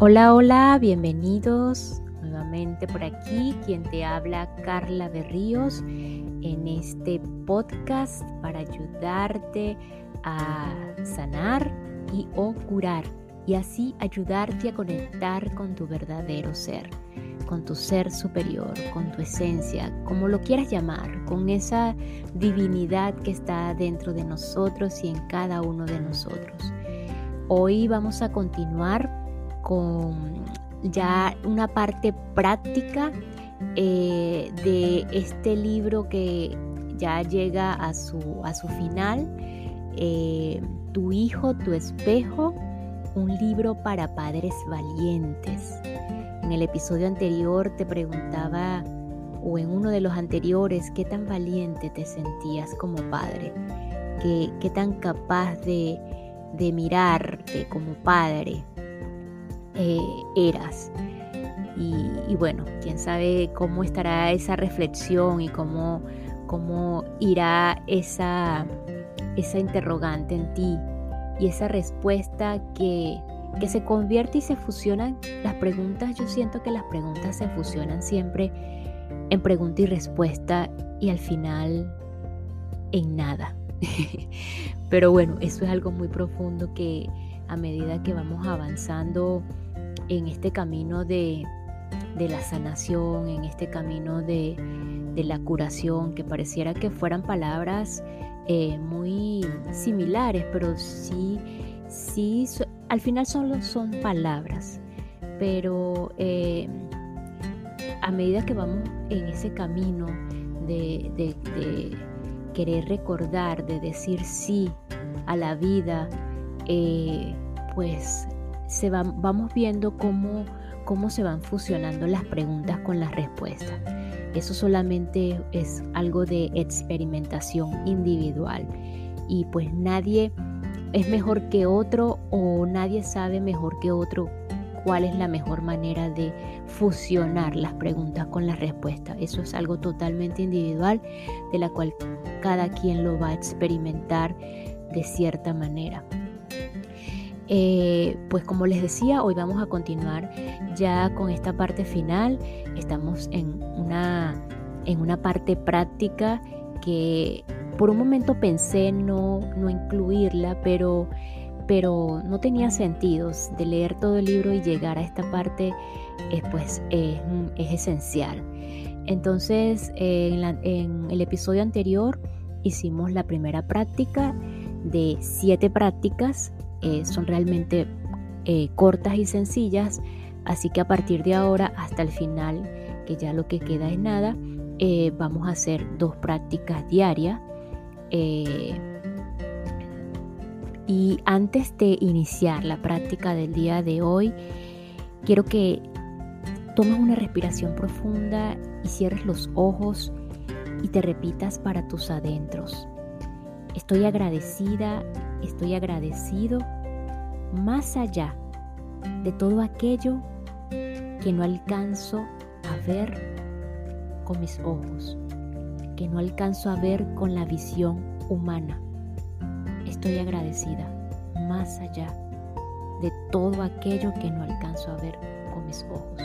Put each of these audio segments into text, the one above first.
Hola, hola, bienvenidos nuevamente por aquí. Quien te habla, Carla Berríos, en este podcast para ayudarte a sanar y o curar y así ayudarte a conectar con tu verdadero ser, con tu ser superior, con tu esencia, como lo quieras llamar, con esa divinidad que está dentro de nosotros y en cada uno de nosotros. Hoy vamos a continuar con ya una parte práctica eh, de este libro que ya llega a su, a su final, eh, Tu hijo, tu espejo, un libro para padres valientes. En el episodio anterior te preguntaba, o en uno de los anteriores, qué tan valiente te sentías como padre, qué, qué tan capaz de, de mirarte como padre, eh, eras. Y, bueno, quién sabe cómo estará esa reflexión y cómo, cómo irá esa, esa interrogante en ti y esa respuesta que, que se convierte y se fusionan las preguntas. Yo siento que las preguntas se fusionan siempre en pregunta y respuesta y al final en nada. Pero bueno, eso es algo muy profundo que a medida que vamos avanzando en este camino de, la sanación, en este camino de, la curación, que pareciera que fueran palabras eh, muy similares, pero sí, sí, al final solo son palabras, pero eh, a medida que vamos en ese camino de, querer recordar, de decir sí a la vida, eh, pues se vamos viendo cómo, cómo se van fusionando las preguntas con las respuestas. Eso solamente es algo de experimentación individual y pues nadie es mejor que otro o nadie sabe mejor que otro cuál es la mejor manera de fusionar las preguntas con las respuestas. Eso es algo totalmente individual de la cual cada quien lo va a experimentar de cierta manera. Eh, pues como les decía, hoy vamos a continuar ya con esta parte final. Estamos en una, en una parte práctica que por un momento pensé no, no incluirla, pero, pero no tenía sentido de leer todo el libro y llegar a esta parte, eh, pues es, esencial. Entonces, en, en el episodio anterior hicimos la primera práctica de siete prácticas eh, son realmente eh, cortas y sencillas, así que a partir de ahora hasta el final, que ya lo que queda es nada, eh, vamos a hacer dos prácticas diarias. y antes de iniciar la práctica del día de hoy, quiero que tomes una respiración profunda y cierres los ojos y te repitas para tus adentros. Estoy agradecida, estoy agradecido más allá de todo aquello que no alcanzo a ver con mis ojos, que no alcanzo a ver con la visión humana. Estoy agradecida más allá de todo aquello que no alcanzo a ver con mis ojos.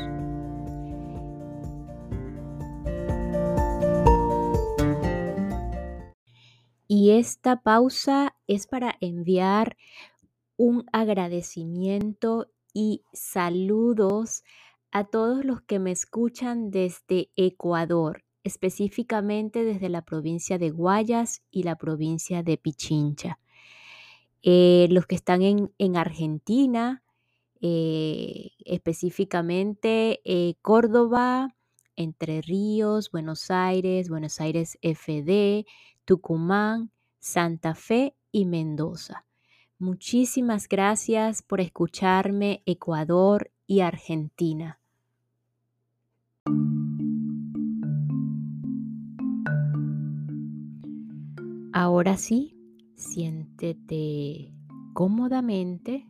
Y esta pausa es para enviar un agradecimiento y saludos a todos los que me escuchan desde Ecuador, específicamente desde la provincia de Guayas y la provincia de Pichincha. Eh, los que están en, Argentina, eh, específicamente eh, Córdoba, Entre Ríos, Buenos Aires, Buenos Aires FD, Tucumán, Santa Fe y Mendoza. Muchísimas gracias por escucharme Ecuador y Argentina. Ahora sí, siéntete cómodamente,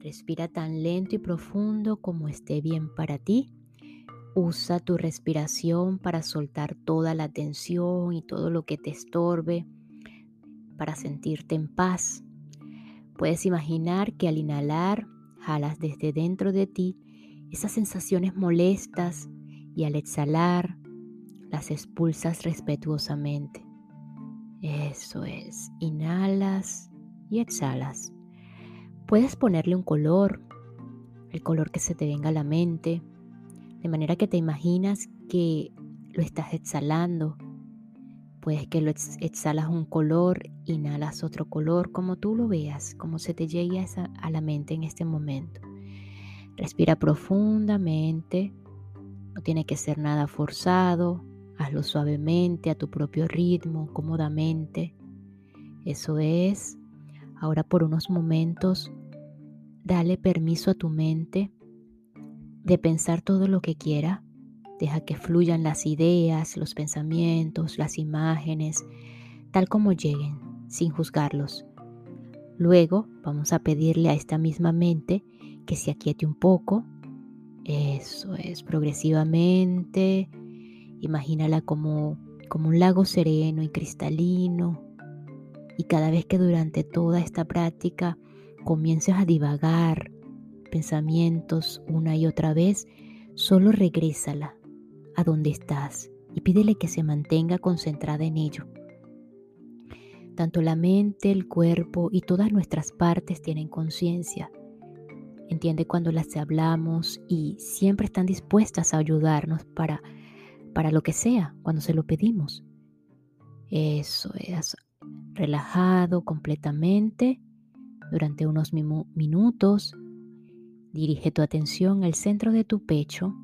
respira tan lento y profundo como esté bien para ti. Usa tu respiración para soltar toda la tensión y todo lo que te estorbe, para sentirte en paz. Puedes imaginar que al inhalar jalas desde dentro de ti esas sensaciones molestas y al exhalar las expulsas respetuosamente. Eso es, inhalas y exhalas. Puedes ponerle un color, el color que se te venga a la mente, de manera que te imaginas que lo estás exhalando. Puedes que lo exhalas un color, inhalas otro color, como tú lo veas, como se te llegue a la mente en este momento. Respira profundamente, no tiene que ser nada forzado, hazlo suavemente, a tu propio ritmo, cómodamente. Eso es. Ahora por unos momentos, dale permiso a tu mente de pensar todo lo que quiera. Deja que fluyan las ideas, los pensamientos, las imágenes, tal como lleguen, sin juzgarlos. Luego vamos a pedirle a esta misma mente que se aquiete un poco. Eso es, progresivamente. Imagínala como, como un lago sereno y cristalino. Y cada vez que durante toda esta práctica comiences a divagar pensamientos una y otra vez, solo regrésala a donde estás y pídele que se mantenga concentrada en ello. Tanto la mente, el cuerpo y todas nuestras partes tienen conciencia. Entiende cuando las hablamos y siempre están dispuestas a ayudarnos para, para lo que sea, cuando se lo pedimos. Eso es relajado completamente durante unos minutos Dirige tu atención al centro de tu pecho,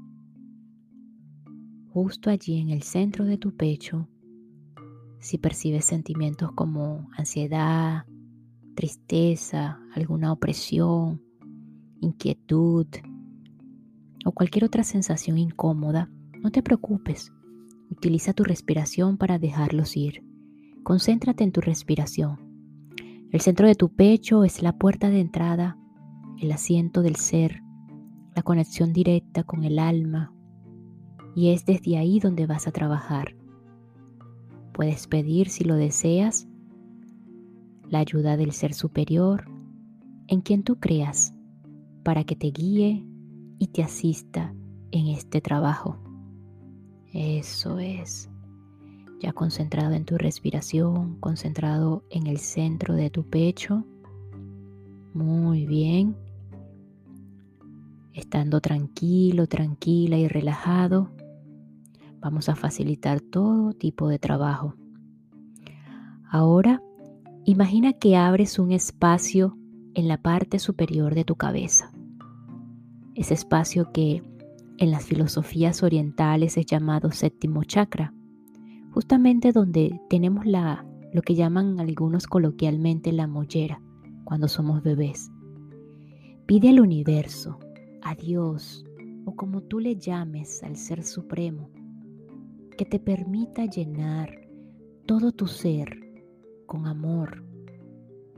justo allí en el centro de tu pecho. Si percibes sentimientos como ansiedad, tristeza, alguna opresión, inquietud o cualquier otra sensación incómoda, no te preocupes. Utiliza tu respiración para dejarlos ir. Concéntrate en tu respiración. El centro de tu pecho es la puerta de entrada el asiento del ser, la conexión directa con el alma, y es desde ahí donde vas a trabajar. Puedes pedir, si lo deseas, la ayuda del ser superior en quien tú creas para que te guíe y te asista en este trabajo. Eso es. Ya concentrado en tu respiración, concentrado en el centro de tu pecho. Muy bien. Estando tranquilo, tranquila y relajado, vamos a facilitar todo tipo de trabajo. Ahora, imagina que abres un espacio en la parte superior de tu cabeza. Ese espacio que en las filosofías orientales es llamado séptimo chakra, justamente donde tenemos la, lo que llaman algunos coloquialmente la mollera cuando somos bebés. Pide al universo, a Dios o como tú le llames al Ser Supremo, que te permita llenar todo tu ser con amor.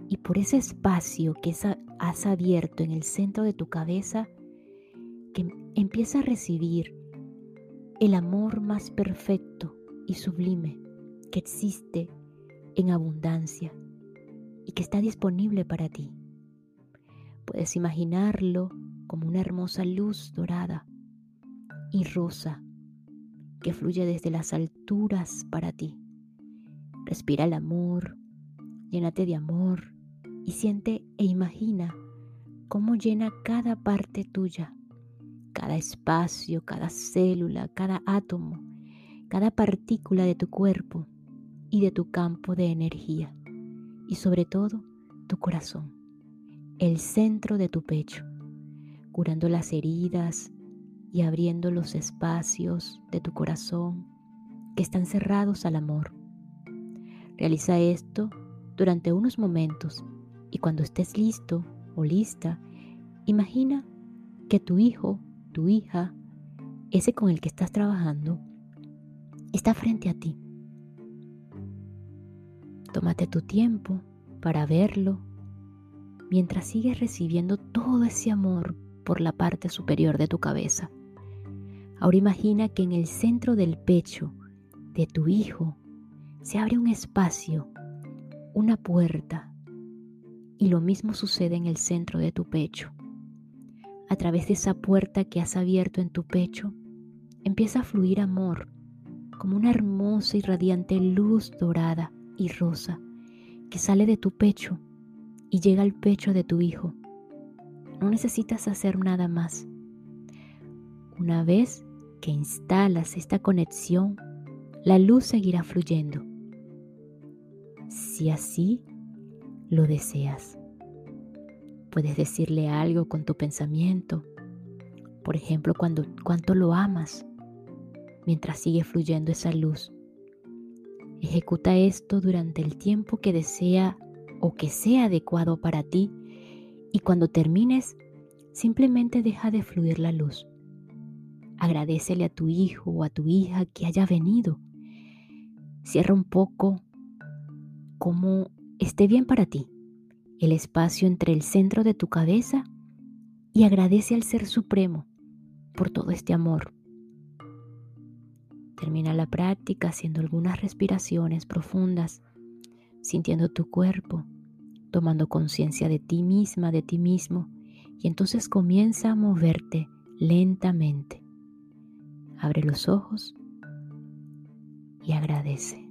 Y por ese espacio que has abierto en el centro de tu cabeza, que empieza a recibir el amor más perfecto y sublime que existe en abundancia y que está disponible para ti. Puedes imaginarlo como una hermosa luz dorada y rosa que fluye desde las alturas para ti. Respira el amor, llénate de amor y siente e imagina cómo llena cada parte tuya, cada espacio, cada célula, cada átomo, cada partícula de tu cuerpo y de tu campo de energía y sobre todo tu corazón, el centro de tu pecho curando las heridas y abriendo los espacios de tu corazón que están cerrados al amor. Realiza esto durante unos momentos y cuando estés listo o lista, imagina que tu hijo, tu hija, ese con el que estás trabajando, está frente a ti. Tómate tu tiempo para verlo mientras sigues recibiendo todo ese amor por la parte superior de tu cabeza. Ahora imagina que en el centro del pecho de tu hijo se abre un espacio, una puerta, y lo mismo sucede en el centro de tu pecho. a través de esa puerta que has abierto en tu pecho, empieza a fluir amor, como una hermosa y radiante luz dorada y rosa que sale de tu pecho y llega al pecho de tu hijo. No necesitas hacer nada más. Una vez que instalas esta conexión, la luz seguirá fluyendo. Si así lo deseas. Puedes decirle algo con tu pensamiento. Por ejemplo, cuánto lo amas mientras sigue fluyendo esa luz. Ejecuta esto durante el tiempo que desea o que sea adecuado para ti y cuando termines, simplemente deja de fluir la luz. Agradecele a tu hijo o a tu hija que haya venido. Cierra un poco como esté bien para ti el espacio entre el centro de tu cabeza y agradece al Ser Supremo por todo este amor. Termina la práctica haciendo algunas respiraciones profundas, sintiendo tu cuerpo, tomando conciencia de ti misma, de ti mismo, y entonces comienza a moverte lentamente. Abre los ojos y agradece.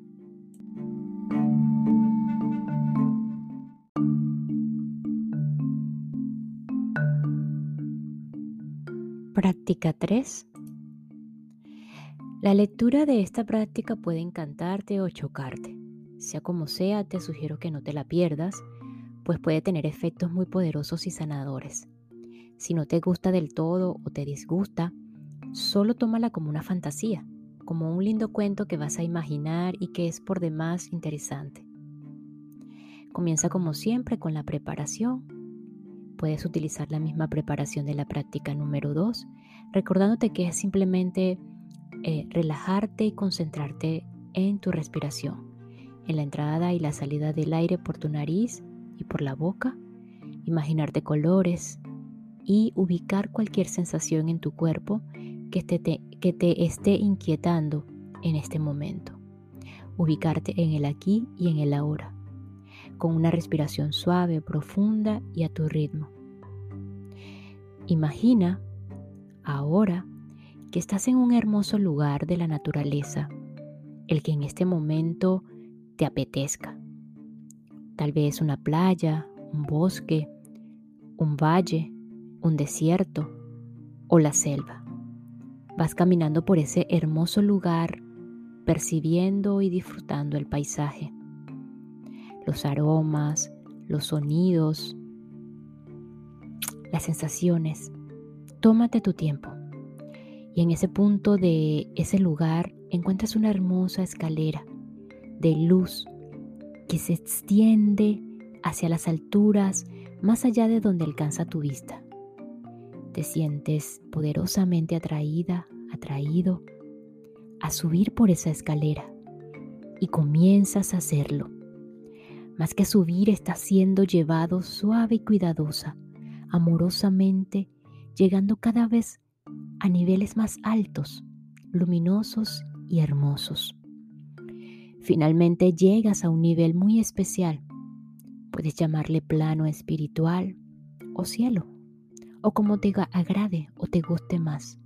Práctica 3. La lectura de esta práctica puede encantarte o chocarte. Sea como sea, te sugiero que no te la pierdas, pues puede tener efectos muy poderosos y sanadores. Si no te gusta del todo o te disgusta, solo tómala como una fantasía, como un lindo cuento que vas a imaginar y que es por demás interesante. Comienza como siempre con la preparación puedes utilizar la misma preparación de la práctica número 2, recordándote que es simplemente eh, relajarte y concentrarte en tu respiración, en la entrada y la salida del aire por tu nariz y por la boca, imaginarte colores y ubicar cualquier sensación en tu cuerpo que que te esté inquietando en este momento. Ubicarte en el aquí y en el ahora con una respiración suave, profunda y a tu ritmo. Imagina ahora que estás en un hermoso lugar de la naturaleza, el que en este momento te apetezca. Tal vez una playa, un bosque, un valle, un desierto o la selva. Vas caminando por ese hermoso lugar, percibiendo y disfrutando el paisaje los aromas, los sonidos, las sensaciones. Tómate tu tiempo. Y en ese punto de ese lugar encuentras una hermosa escalera de luz que se extiende hacia las alturas más allá de donde alcanza tu vista. Te sientes poderosamente atraída, atraído a subir por esa escalera y comienzas a hacerlo más que subir está siendo llevado suave y cuidadosa, amorosamente, llegando cada vez a niveles más altos, luminosos y hermosos. Finalmente llegas a un nivel muy especial. Puedes llamarle plano espiritual o cielo, o como te agrade o te guste más.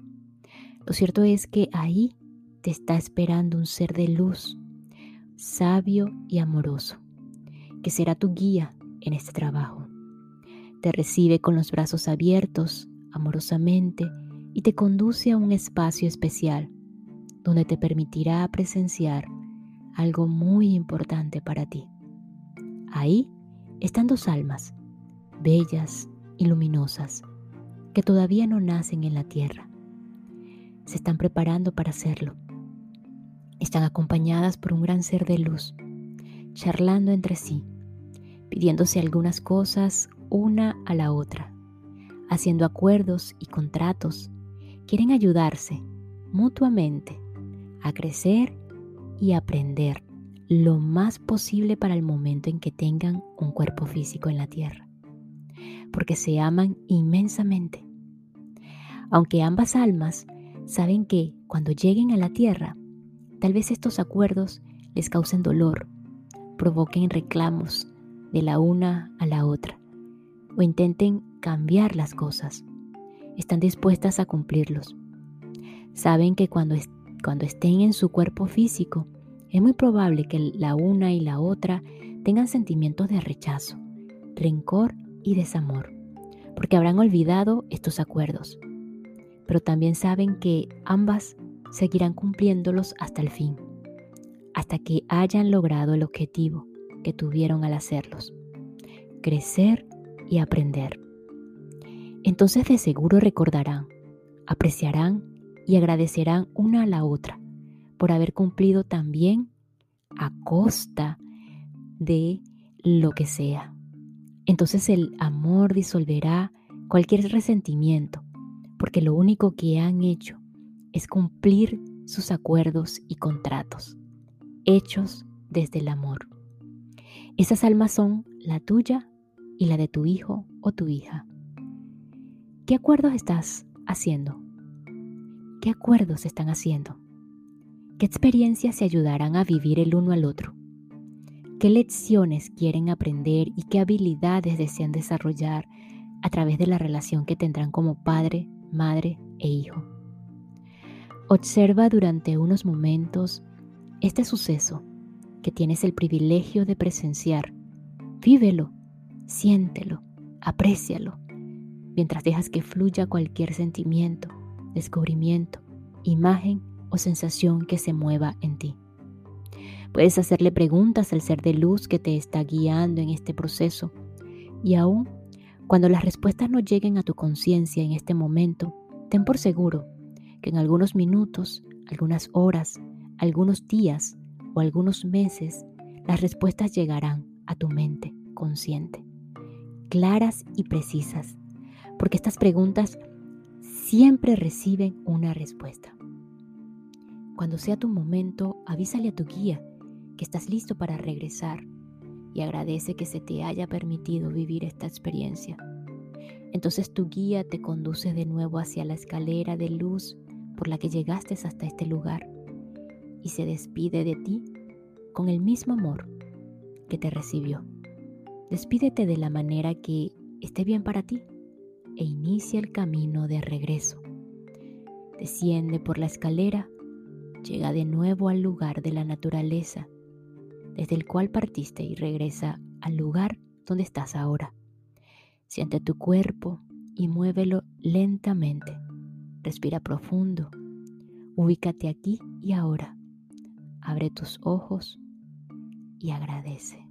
Lo cierto es que ahí te está esperando un ser de luz, sabio y amoroso que será tu guía en este trabajo. Te recibe con los brazos abiertos, amorosamente, y te conduce a un espacio especial donde te permitirá presenciar algo muy importante para ti. Ahí están dos almas, bellas y luminosas, que todavía no nacen en la tierra. Se están preparando para hacerlo. Están acompañadas por un gran ser de luz, charlando entre sí pidiéndose algunas cosas una a la otra, haciendo acuerdos y contratos. Quieren ayudarse mutuamente a crecer y aprender lo más posible para el momento en que tengan un cuerpo físico en la tierra, porque se aman inmensamente. Aunque ambas almas saben que cuando lleguen a la tierra, tal vez estos acuerdos les causen dolor, provoquen reclamos de la una a la otra o intenten cambiar las cosas. están dispuestas a cumplirlos. Saben que cuando, cuando estén en su cuerpo físico, es muy probable que la una y la otra tengan sentimientos de rechazo, rencor y desamor, porque habrán olvidado estos acuerdos. Pero también saben que ambas seguirán cumpliéndolos hasta el fin, hasta que hayan logrado el objetivo que tuvieron al hacerlos, crecer y aprender. Entonces de seguro recordarán, apreciarán y agradecerán una a la otra por haber cumplido también a costa de lo que sea. Entonces el amor disolverá cualquier resentimiento, porque lo único que han hecho es cumplir sus acuerdos y contratos, hechos desde el amor. Esas almas son la tuya y la de tu hijo o tu hija. ¿Qué acuerdos estás haciendo? ¿Qué acuerdos están haciendo? ¿Qué experiencias se ayudarán a vivir el uno al otro? ¿Qué lecciones quieren aprender y qué habilidades desean desarrollar a través de la relación que tendrán como padre, madre e hijo? Observa durante unos momentos este suceso que tienes el privilegio de presenciar. Vívelo, siéntelo, aprécialo, mientras dejas que fluya cualquier sentimiento, descubrimiento, imagen o sensación que se mueva en ti. Puedes hacerle preguntas al ser de luz que te está guiando en este proceso y aún cuando las respuestas no lleguen a tu conciencia en este momento, ten por seguro que en algunos minutos, algunas horas, algunos días o algunos meses, las respuestas llegarán a tu mente consciente, claras y precisas, porque estas preguntas siempre reciben una respuesta. Cuando sea tu momento, avísale a tu guía que estás listo para regresar y agradece que se te haya permitido vivir esta experiencia. Entonces tu guía te conduce de nuevo hacia la escalera de luz por la que llegaste hasta este lugar y se despide de ti con el mismo amor que te recibió. Despídete de la manera que esté bien para ti e inicia el camino de regreso. Desciende por la escalera llega de nuevo al lugar de la naturaleza, desde el cual partiste y regresa al lugar donde estás ahora. Siente tu cuerpo y muévelo lentamente. Respira profundo. Ubícate aquí y ahora. Abre tus ojos y agradece.